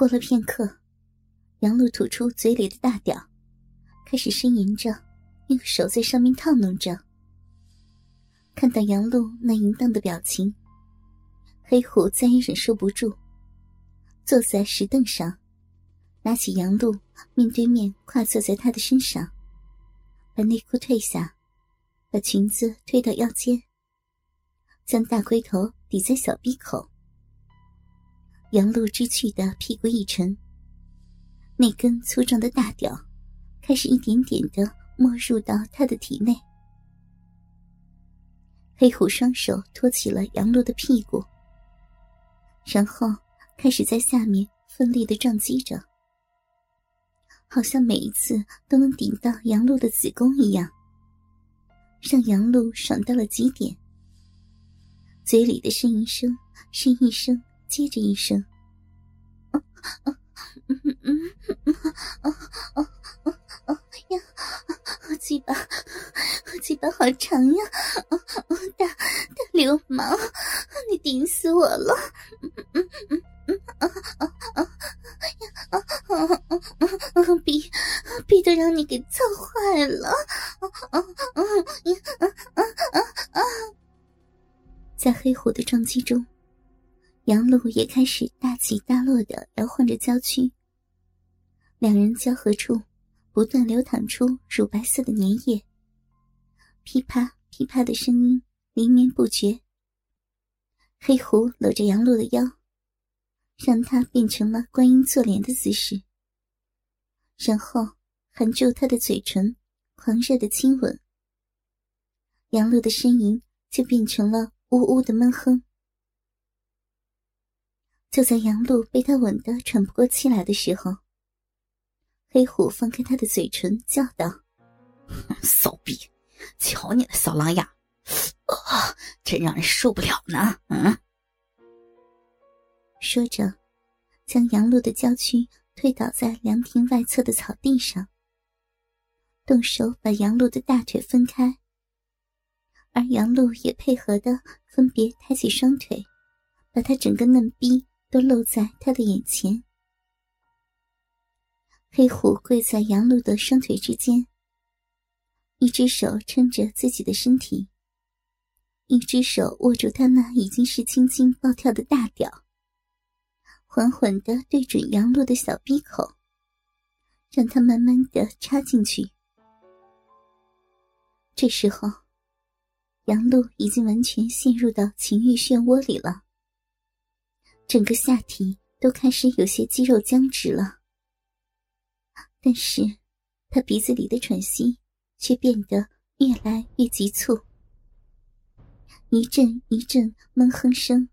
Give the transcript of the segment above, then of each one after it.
过了片刻，杨露吐出嘴里的大屌，开始呻吟着，用手在上面套弄着。看到杨露那淫荡的表情，黑虎再也忍受不住，坐在石凳上，拿起杨露，面对面跨坐在她的身上，把内裤褪下，把裙子推到腰间，将大龟头抵在小臂口。杨露知趣的屁股一沉，那根粗壮的大屌开始一点点的没入到他的体内。黑虎双手托起了杨露的屁股，然后开始在下面奋力的撞击着，好像每一次都能顶到杨露的子宫一样，让杨露爽到了极点。嘴里的呻吟声是一声接着一声，鸡巴，鸡巴好长呀！大大流氓，你顶死我了！逼逼都让你给操坏了！在黑虎的撞击中，杨露也开始大起大落的摇晃着娇躯，两人交合处不断流淌出乳白色的粘液，噼啪噼啪的声音。连绵不绝。黑狐搂着杨露的腰，让她变成了观音坐莲的姿势，然后含住她的嘴唇，狂热的亲吻。杨露的呻吟就变成了呜呜的闷哼。就在杨露被他吻得喘不过气来的时候，黑虎放开他的嘴唇，叫道：“骚逼，瞧你那小狼样！”啊，真让人受不了呢！嗯，说着，将杨露的娇躯推倒在凉亭外侧的草地上，动手把杨露的大腿分开，而杨露也配合的分别抬起双腿，把她整个嫩逼都露在他的眼前。黑虎跪在杨露的双腿之间，一只手撑着自己的身体。一只手握住他那已经是青筋暴跳的大屌，缓缓的对准杨露的小鼻口，让他慢慢的插进去。这时候，杨露已经完全陷入到情欲漩涡里了，整个下体都开始有些肌肉僵直了，但是，他鼻子里的喘息却变得越来越急促。一阵一阵闷哼声，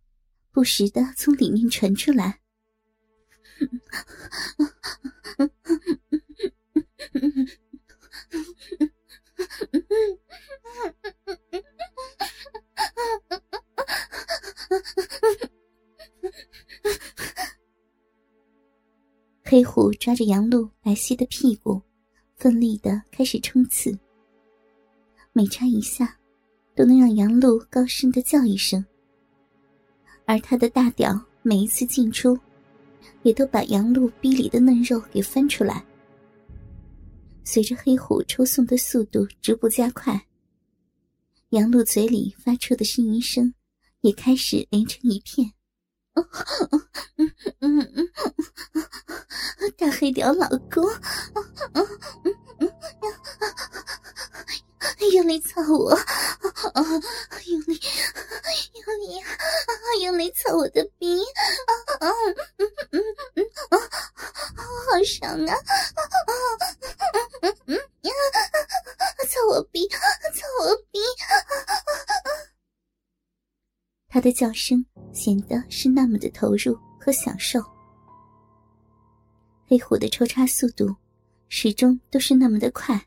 不时的从里面传出来。黑虎抓着杨露白皙的屁股，奋力的开始冲刺，每插一下。都能让杨露高声的叫一声，而他的大屌每一次进出，也都把杨露逼里的嫩肉给翻出来。随着黑虎抽送的速度逐步加快，杨露嘴里发出的呻吟声也开始连成一片。大黑屌老公。用力操我，用力，用力，用力操我的逼，啊啊！嗯嗯嗯！好爽啊！啊嗯嗯呀！操我逼，操我逼！他的叫声显得是那么的投入和享受，黑虎的抽插速度始终都是那么的快。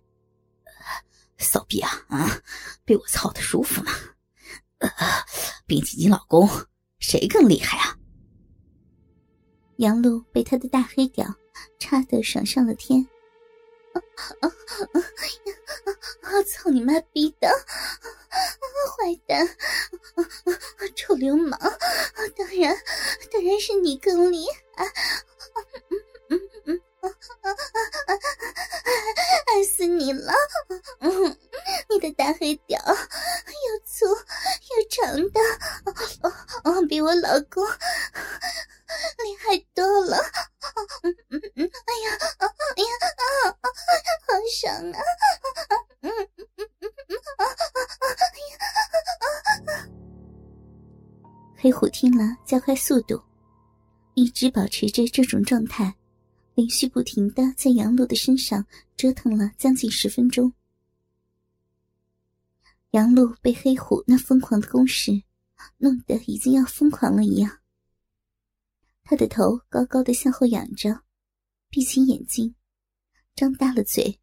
骚逼啊啊！被我操的舒服吗？比起你老公，谁更厉害啊？杨璐被他的大黑屌插得爽上了天。啊啊啊！啊！操你妈逼的！坏蛋！臭流氓！当然，当然是你更厉害！加快速度，一直保持着这种状态，连续不停的在杨璐的身上折腾了将近十分钟。杨璐被黑虎那疯狂的攻势弄得已经要疯狂了一样，他的头高高的向后仰着，闭起眼睛，张大了嘴，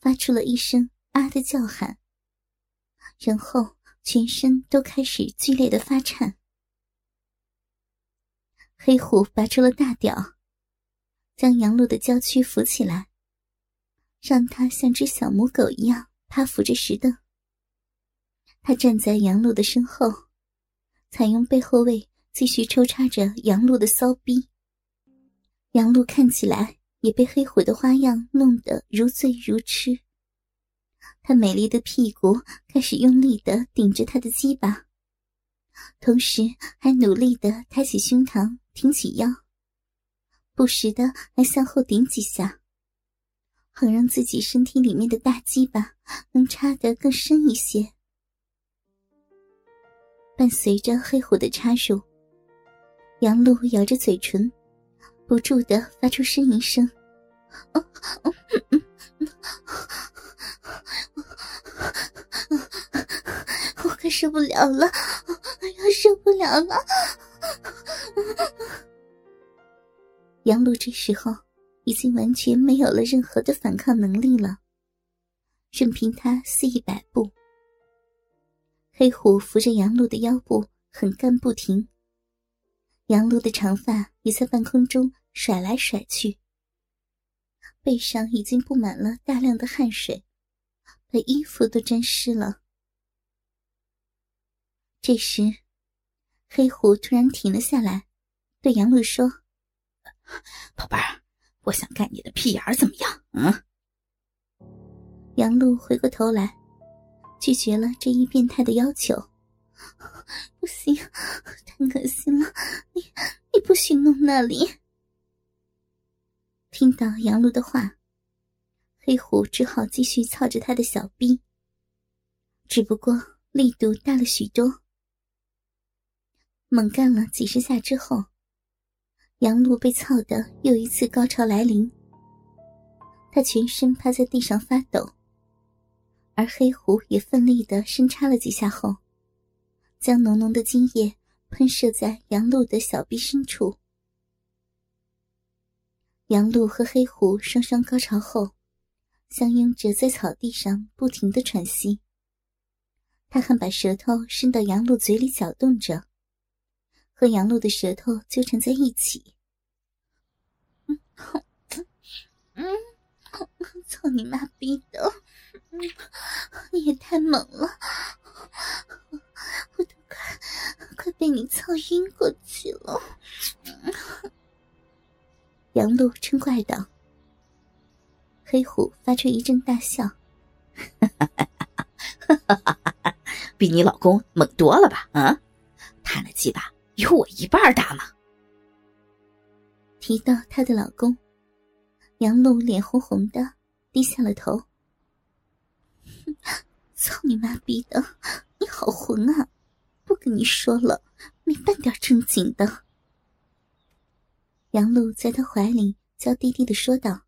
发出了一声“啊”的叫喊，然后全身都开始剧烈的发颤。黑虎拔出了大屌，将杨璐的娇躯扶起来，让她像只小母狗一样趴伏着石凳。他站在杨璐的身后，采用背后位继续抽插着杨璐的骚逼。杨璐看起来也被黑虎的花样弄得如醉如痴。她美丽的屁股开始用力的顶着他的鸡巴，同时还努力的抬起胸膛，挺起腰，不时的还向后顶几下，好让自己身体里面的大鸡巴能插得更深一些。伴随着黑虎的插入，杨璐咬着嘴唇，不住的发出呻吟声：“我快受不了了，我要受不了了！”杨璐这时候已经完全没有了任何的反抗能力了，任凭他肆意摆布。黑虎扶着杨璐的腰部，很干不停。杨璐的长发也在半空中甩来甩去，背上已经布满了大量的汗水，把衣服都沾湿了。这时，黑虎突然停了下来，对杨璐说：“宝贝儿，我想干你的屁眼儿，怎么样？”嗯。杨璐回过头来。拒绝了这一变态的要求，不行，太恶心了！你你不许弄那里。听到杨璐的话，黑虎只好继续操着他的小臂，只不过力度大了许多。猛干了几十下之后，杨璐被操的又一次高潮来临，他全身趴在地上发抖。而黑狐也奋力的深插了几下后，将浓浓的精液喷射在杨璐的小臂深处。杨璐和黑狐双双高潮后，相拥着在草地上不停的喘息。他还把舌头伸到杨璐嘴里搅动着，和杨璐的舌头纠缠在一起。嗯，嗯，操你妈逼的！你也太猛了，我都快快被你操晕过去了。杨璐嗔怪道。黑虎发出一阵大笑，哈哈哈哈哈比你老公猛多了吧？啊，他那鸡巴有我一半大吗？提到她的老公，杨璐脸红红的，低下了头。操你妈逼的！你好混啊！不跟你说了，没半点正经的。杨璐在他怀里娇滴滴的说道：“